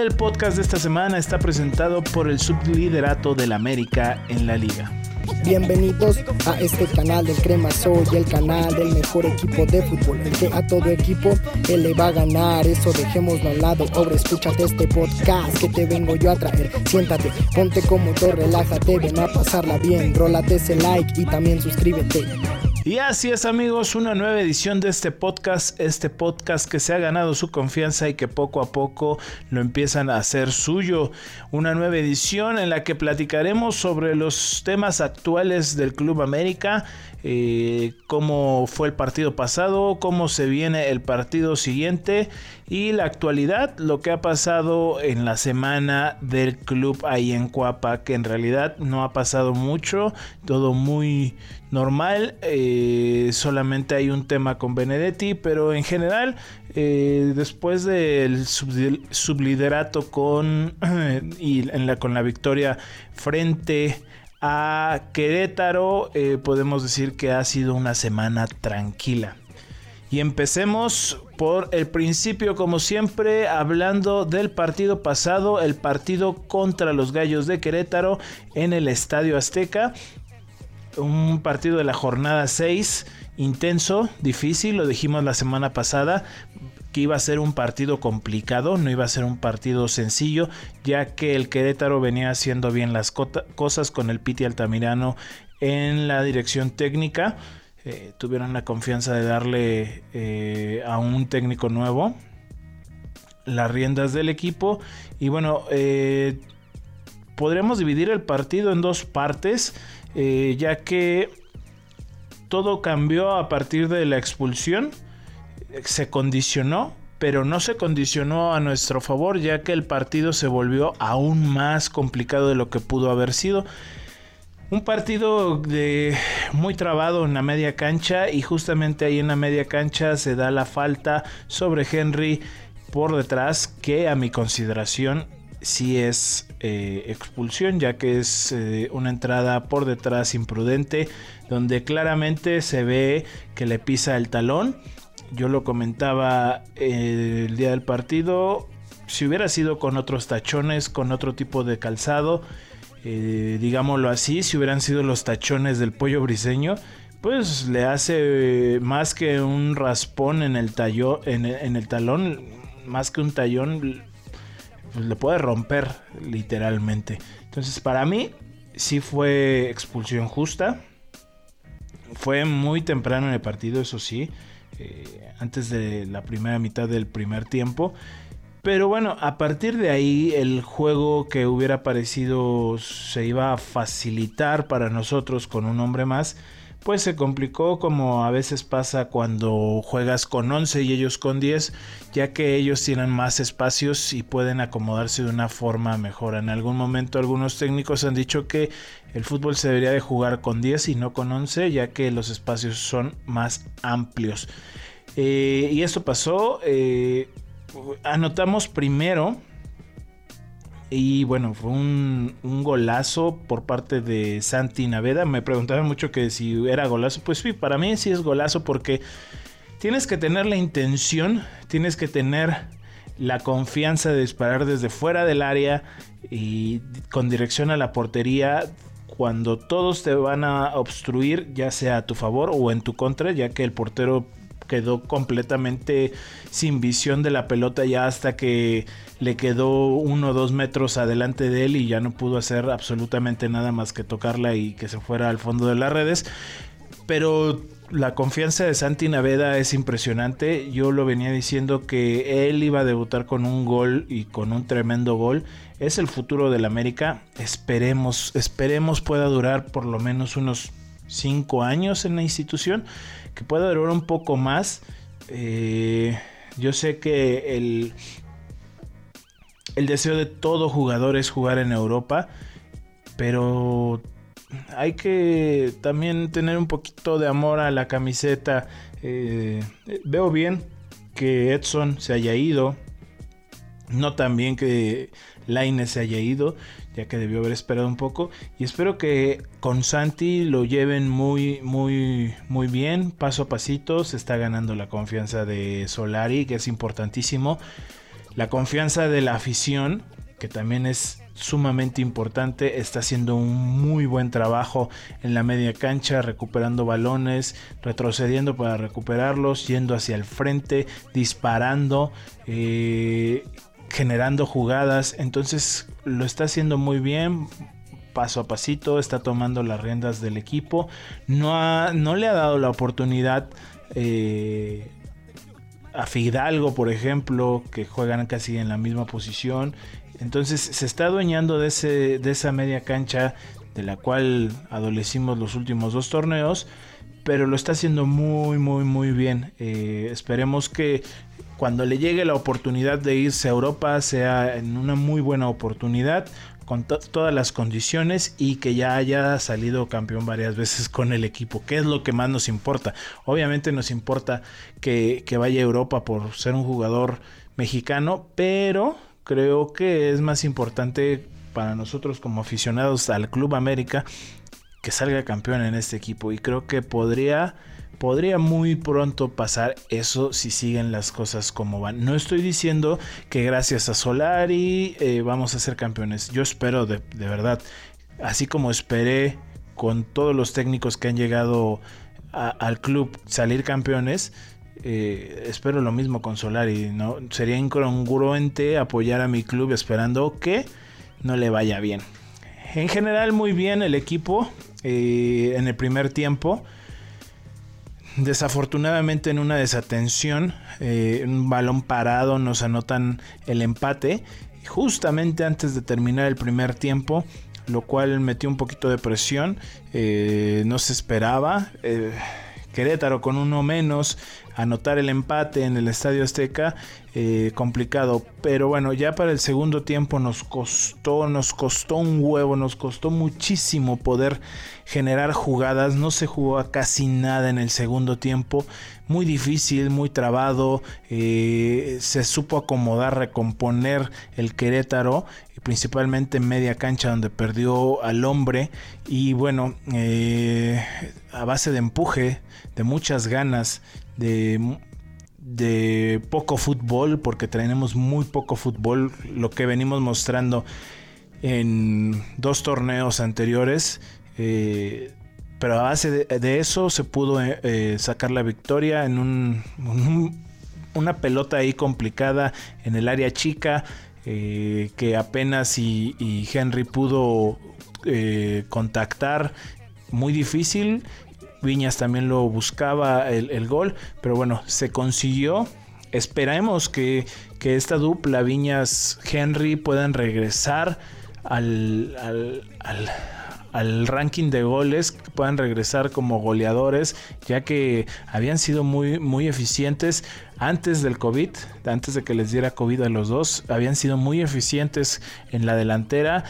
El podcast de esta semana está presentado por el subliderato del América en la liga. Bienvenidos a este canal del Crema Soy, el canal del mejor equipo de fútbol, el que a todo equipo él le va a ganar. Eso dejémoslo al lado. Ahora escúchate este podcast que te vengo yo a traer. Siéntate, ponte cómodo, relájate, ven a pasarla bien. Rólate ese like y también suscríbete. Y así es amigos, una nueva edición de este podcast, este podcast que se ha ganado su confianza y que poco a poco lo empiezan a hacer suyo. Una nueva edición en la que platicaremos sobre los temas actuales del Club América, eh, cómo fue el partido pasado, cómo se viene el partido siguiente y la actualidad, lo que ha pasado en la semana del club ahí en Cuapa, que en realidad no ha pasado mucho, todo muy normal, eh, solamente hay un tema con Benedetti, pero en general, eh, después del subliderato con, y la, con la victoria frente a Querétaro, eh, podemos decir que ha sido una semana tranquila. Y empecemos por el principio, como siempre, hablando del partido pasado, el partido contra los Gallos de Querétaro en el Estadio Azteca. Un partido de la jornada 6, intenso, difícil, lo dijimos la semana pasada, que iba a ser un partido complicado, no iba a ser un partido sencillo, ya que el Querétaro venía haciendo bien las cosas con el Piti Altamirano en la dirección técnica. Eh, tuvieron la confianza de darle eh, a un técnico nuevo las riendas del equipo. Y bueno, eh, podríamos dividir el partido en dos partes, ya que todo cambió a partir de la expulsión se condicionó, pero no se condicionó a nuestro favor, ya que el partido se volvió aún más complicado de lo que pudo haber sido. Un partido de muy trabado en la media cancha y justamente ahí en la media cancha se da la falta sobre Henry por detrás que a mi consideración sí es eh, expulsión ya que es eh, una entrada por detrás imprudente donde claramente se ve que le pisa el talón yo lo comentaba eh, el día del partido. Si hubiera sido con otros tachones, con otro tipo de calzado, digámoslo así, si hubieran sido los tachones del pollo briseño, pues le hace más que un raspón en el, tallo, en, el talón, más que un tallón, le puede romper literalmente. Entonces, para mí, sí fue expulsión justa. Fue muy temprano en el partido, eso sí. Eh, antes de la primera mitad del primer tiempo. Pero bueno, a partir de ahí el juego que hubiera parecido se iba a facilitar para nosotros con un hombre más, pues se complicó como a veces pasa cuando juegas con 11 y ellos con 10, ya que ellos tienen más espacios y pueden acomodarse de una forma mejor. En algún momento algunos técnicos han dicho que el fútbol se debería de jugar con 10 y no con 11, ya que los espacios son más amplios. Eh, y esto pasó, eh, anotamos primero y bueno, fue un, golazo por parte de Santi Naveda. Me preguntaban mucho que si era golazo. Pues sí, para mí sí es golazo porque tienes que tener la intención, tienes que tener la confianza de disparar desde fuera del área y con dirección a la portería cuando todos te van a obstruir, ya sea a tu favor o en tu contra, ya que el portero quedó completamente sin visión de la pelota ya hasta que le quedó uno o dos metros adelante de él y ya no pudo hacer absolutamente nada más que tocarla y que se fuera al fondo de las redes. Pero la confianza de Santi Naveda es impresionante. Yo lo venía diciendo que él iba a debutar con un gol y con un tremendo gol. Es el futuro del América. Esperemos, esperemos pueda durar por lo menos unos 5 años en la institución que pueda durar un poco más. Eh, yo sé que el, el deseo de todo jugador es jugar en Europa, pero hay que también tener un poquito de amor a la camiseta. Eh, veo bien que Edson se haya ido, no tan bien que Laine se haya ido ya que debió haber esperado un poco. Y espero que con Santi lo lleven muy, muy, muy bien, paso a pasito. Se está ganando la confianza de Solari, que es importantísimo. La confianza de la afición, que también es sumamente importante, está haciendo un muy buen trabajo en la media cancha, recuperando balones, retrocediendo para recuperarlos, yendo hacia el frente, disparando, eh, generando jugadas, entonces lo está haciendo muy bien, paso a pasito, está tomando las riendas del equipo, no, no le ha dado la oportunidad eh, a Fidalgo, por ejemplo, que juegan casi en la misma posición. Entonces se está adueñando de, ese, de esa media cancha de la cual adolecimos los últimos dos torneos, pero lo está haciendo muy, muy, muy bien. Eh, esperemos que cuando le llegue la oportunidad de irse a Europa sea en una muy buena oportunidad con todas las condiciones y que ya haya salido campeón varias veces con el equipo, que es lo que más nos importa. Obviamente nos importa que, que vaya a Europa por ser un jugador mexicano, pero creo que es más importante para nosotros como aficionados al Club América que salga campeón en este equipo y creo que podría podría muy pronto pasar eso si siguen las cosas como van. No estoy diciendo que gracias a Solari eh, vamos a ser campeones. Yo espero de, verdad, así como esperé con todos los técnicos que han llegado al club salir campeones, eh, espero lo mismo con Solari. ¿no? Sería incongruente apoyar a mi club esperando que no le vaya bien. En general muy bien el equipo eh, en el primer tiempo. Desafortunadamente en una desatención, eh, un balón parado nos anotan el empate justamente antes de terminar el primer tiempo, lo cual metió un poquito de presión, eh, no se esperaba. Eh, Querétaro con uno menos, anotar el empate en el Estadio Azteca, complicado. Pero bueno, ya para el segundo tiempo nos costó, nos costó un huevo, nos costó muchísimo poder generar jugadas. No se jugó casi nada en el segundo tiempo. Muy difícil, muy trabado. Eh, se supo acomodar, recomponer el Querétaro. Principalmente en media cancha donde perdió al hombre. Y bueno, eh, a base de empuje, de muchas ganas, de de poco fútbol, porque tenemos muy poco fútbol, lo que venimos mostrando en dos torneos anteriores, eh, pero a base de, eso se pudo eh, sacar la victoria en un, una pelota ahí complicada en el área chica que apenas y, Henry pudo contactar muy difícil. Viñas también lo buscaba el, gol, pero bueno, se consiguió. Esperemos que, que esta dupla Viñas-Henry puedan regresar al, al al ranking de goles, puedan regresar como goleadores, ya que habían sido muy, muy eficientes antes del COVID, antes de que les diera COVID a los dos, habían sido muy eficientes en la delantera,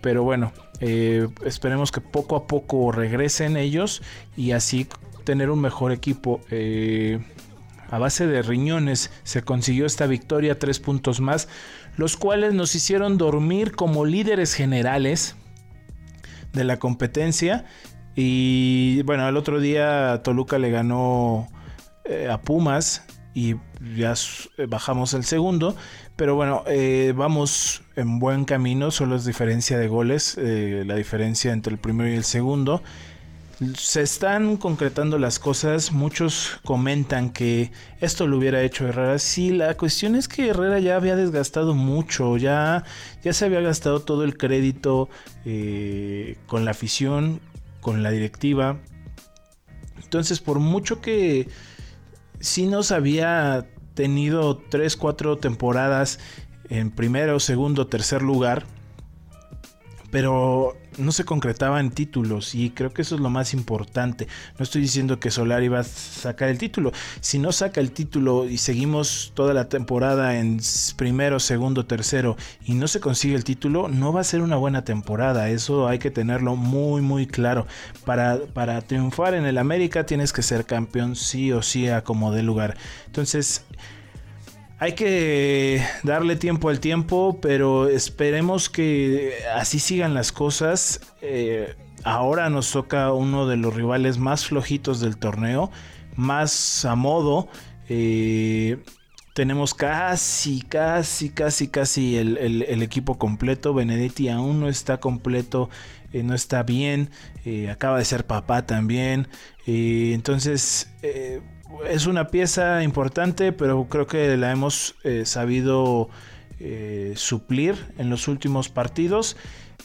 pero bueno, eh, esperemos que poco a poco regresen ellos y así tener un mejor equipo. Eh, a base de riñones se consiguió esta victoria, tres puntos más, los cuales nos hicieron dormir como líderes generales de la competencia. Y bueno, el otro día Toluca le ganó eh, a Pumas y ya eh, bajamos el segundo. Pero bueno, eh, vamos en buen camino, solo es diferencia de goles, la diferencia entre el primero y el segundo se están concretando las cosas. Muchos comentan que esto lo hubiera hecho Herrera. Sí, la cuestión es que Herrera ya había desgastado mucho, ya, ya se había gastado todo el crédito eh, con la afición, con la directiva. Entonces, por mucho que sí nos había tenido 3, 4 temporadas en primero, segundo, tercer lugar, pero no se concretaba en títulos y creo que eso es lo más importante. No estoy diciendo que Solari va a sacar el título. Si no saca el título y seguimos toda la temporada en primero, segundo, tercero y no se consigue el título, no va a ser una buena temporada. Eso hay que tenerlo muy, muy claro. Para, para triunfar en el América tienes que ser campeón sí o sí a como de lugar. Entonces hay que darle tiempo al tiempo, pero esperemos que así sigan las cosas. Eh, ahora nos toca uno de los rivales más flojitos del torneo, más a modo. Eh, tenemos casi, casi, casi, casi el, equipo completo. Benedetti aún no está completo, eh, no está bien. Acaba de ser papá también. Entonces, es una pieza importante, pero creo que la hemos sabido suplir en los últimos partidos.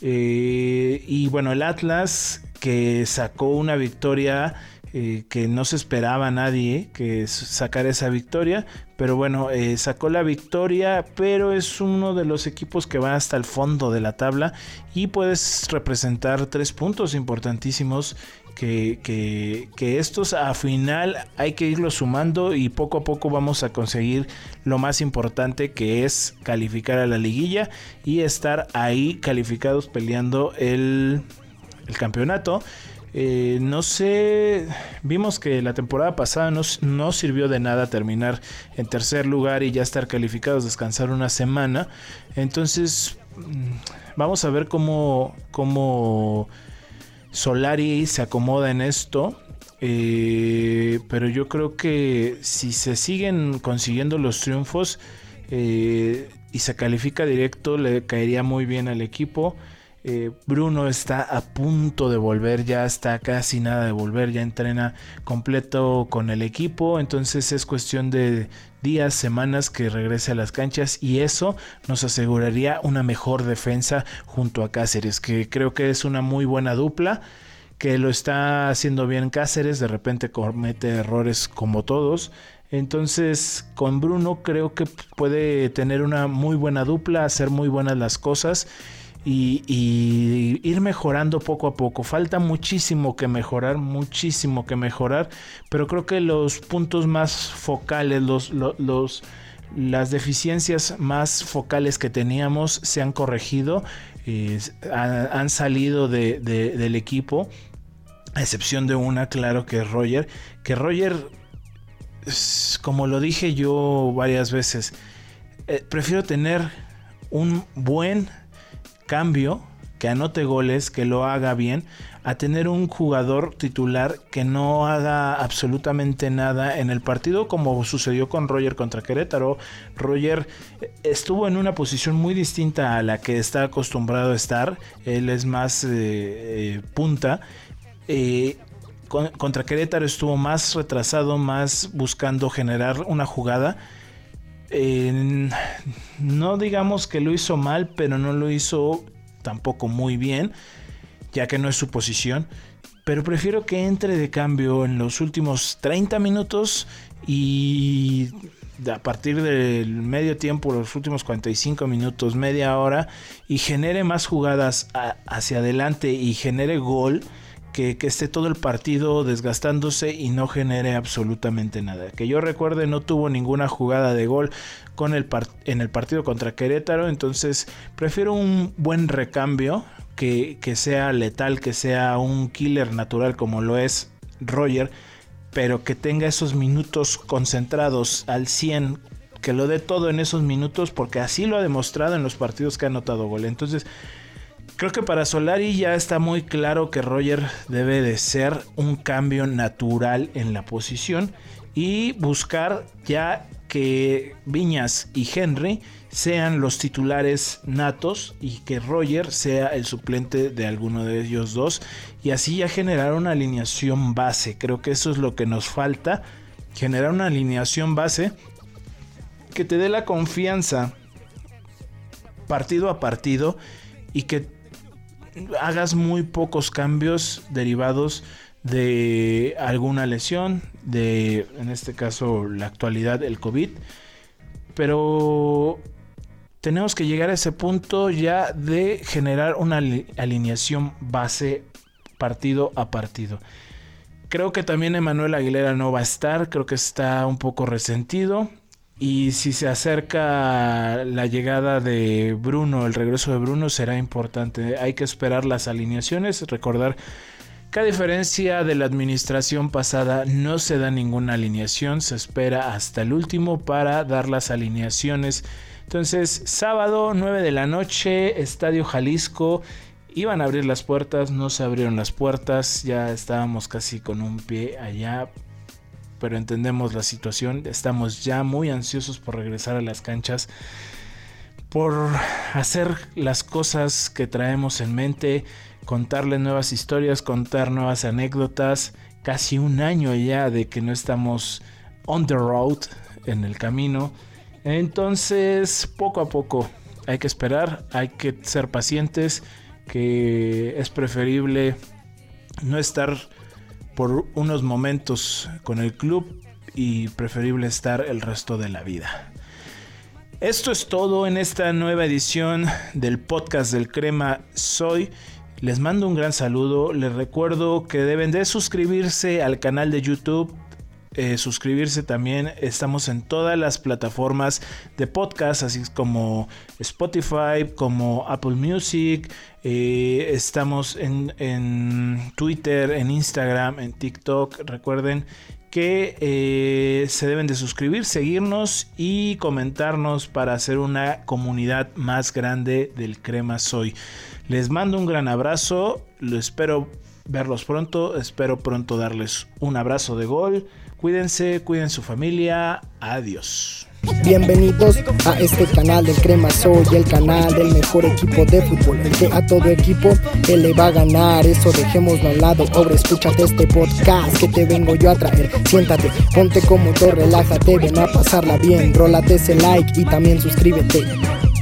y bueno, el Atlas que sacó una victoria eh, que no se esperaba a nadie que sacara esa victoria. Pero bueno, eh, sacó la victoria, pero es uno de los equipos que va hasta el fondo de la tabla y puedes representar tres puntos importantísimos que, que, estos a final hay que irlos sumando y poco a poco vamos a conseguir lo más importante que es calificar a la liguilla y estar ahí calificados peleando el, el campeonato. Eh, no sé, vimos que la temporada pasada no, sirvió de nada terminar en tercer lugar y ya estar calificados, descansar una semana. Entonces, mm, vamos a ver cómo, cómo Solari se acomoda en esto. Eh, pero yo creo que si se siguen consiguiendo los triunfos eh, y se califica directo, le caería muy bien al equipo. Eh, Bruno está a punto de volver, ya está casi nada de volver, ya entrena completo con el equipo, entonces es cuestión de días, semanas que regrese a las canchas y eso nos aseguraría una mejor defensa junto a Cáceres, que creo que es una muy buena dupla que lo está haciendo bien Cáceres, de repente comete errores como todos. Entonces, con Bruno creo que puede tener una muy buena dupla, hacer muy buenas las cosas y, ir mejorando poco a poco. Falta muchísimo que mejorar, muchísimo que mejorar, pero creo que los puntos más focales, los, las deficiencias más focales que teníamos se han corregido, han, salido de, del equipo, a excepción de una, claro que es Roger, que Roger, como lo dije yo varias veces, eh, prefiero tener un buen cambio, que anote goles, que lo haga bien, a tener un jugador titular que no haga absolutamente nada en el partido, como sucedió con Roger contra Querétaro. Roger estuvo en una posición muy distinta a la que está acostumbrado a estar. Él es más eh, eh, punta. Eh, contra Querétaro estuvo más retrasado, más buscando generar una jugada no digamos que lo hizo mal, pero no lo hizo tampoco muy bien, ya que no es su posición. Pero prefiero que entre de cambio en los últimos 30 minutos y a partir del medio tiempo, los últimos 45 minutos, media hora, y genere más jugadas hacia adelante y genere gol que, esté todo el partido desgastándose y no genere absolutamente nada. Que yo recuerde no tuvo ninguna jugada de gol con el en el partido contra Querétaro, entonces prefiero un buen recambio que, que sea letal, que sea un killer natural como lo es Roger, pero que tenga esos minutos concentrados al 100 que lo dé todo en esos minutos porque así lo ha demostrado en los partidos que ha anotado gol. Entonces, Creo que para Solari ya está muy claro que Roger debe de ser un cambio natural en la posición y buscar ya que Viñas y Henry sean los titulares natos y que Roger sea el suplente de alguno de ellos dos y así ya generar una alineación base. Creo que eso es lo que nos falta, generar una alineación base que te dé la confianza partido a partido y que hagas muy pocos cambios derivados de alguna lesión, de en este caso la actualidad, el COVID. Pero tenemos que llegar a ese punto ya de generar una alineación base partido a partido. Creo que también Emanuel Aguilera no va a estar, creo que está un poco resentido. Y si se acerca la llegada de Bruno, el regreso de Bruno será importante. Hay que esperar las alineaciones, recordar que a diferencia de la administración pasada no se da ninguna alineación, se espera hasta el último para dar las alineaciones. Entonces, sábado 9 de la noche, Estadio Jalisco. Iban a abrir las puertas, no se abrieron las puertas, ya estábamos casi con un pie allá pero entendemos la situación. Estamos ya muy ansiosos por regresar a las canchas, por hacer las cosas que traemos en mente, contarle nuevas historias, contar nuevas anécdotas. Casi un año ya de que no estamos on the road, en el camino. Entonces, poco a poco hay que esperar, hay que ser pacientes, que es preferible no estar por unos momentos con el club y preferible estar el resto de la vida. Esto es todo en esta nueva edición del podcast del Crema Soy. Les mando un gran saludo. Les recuerdo que deben de suscribirse al canal de YouTube. Eh, suscribirse también. Estamos en todas las plataformas de podcast, así como Spotify, como Apple Music. Eh, estamos en, en, Twitter, en Instagram, en TikTok. Recuerden que eh, se deben de suscribir, seguirnos y comentarnos para hacer una comunidad más grande del Crema Soy. Les mando un gran abrazo, lo espero verlos pronto, espero pronto darles un abrazo de gol. Cuídense, cuiden su familia, adiós. Bienvenidos a este canal del Crema Soy, el canal del mejor equipo de fútbol, el a todo equipo él le va a ganar. Eso dejémoslo al lado. Ahora escúchate este podcast que te vengo yo a traer. Siéntate, ponte cómodo, relájate, ven a pasarla bien. Rólate ese like y también suscríbete.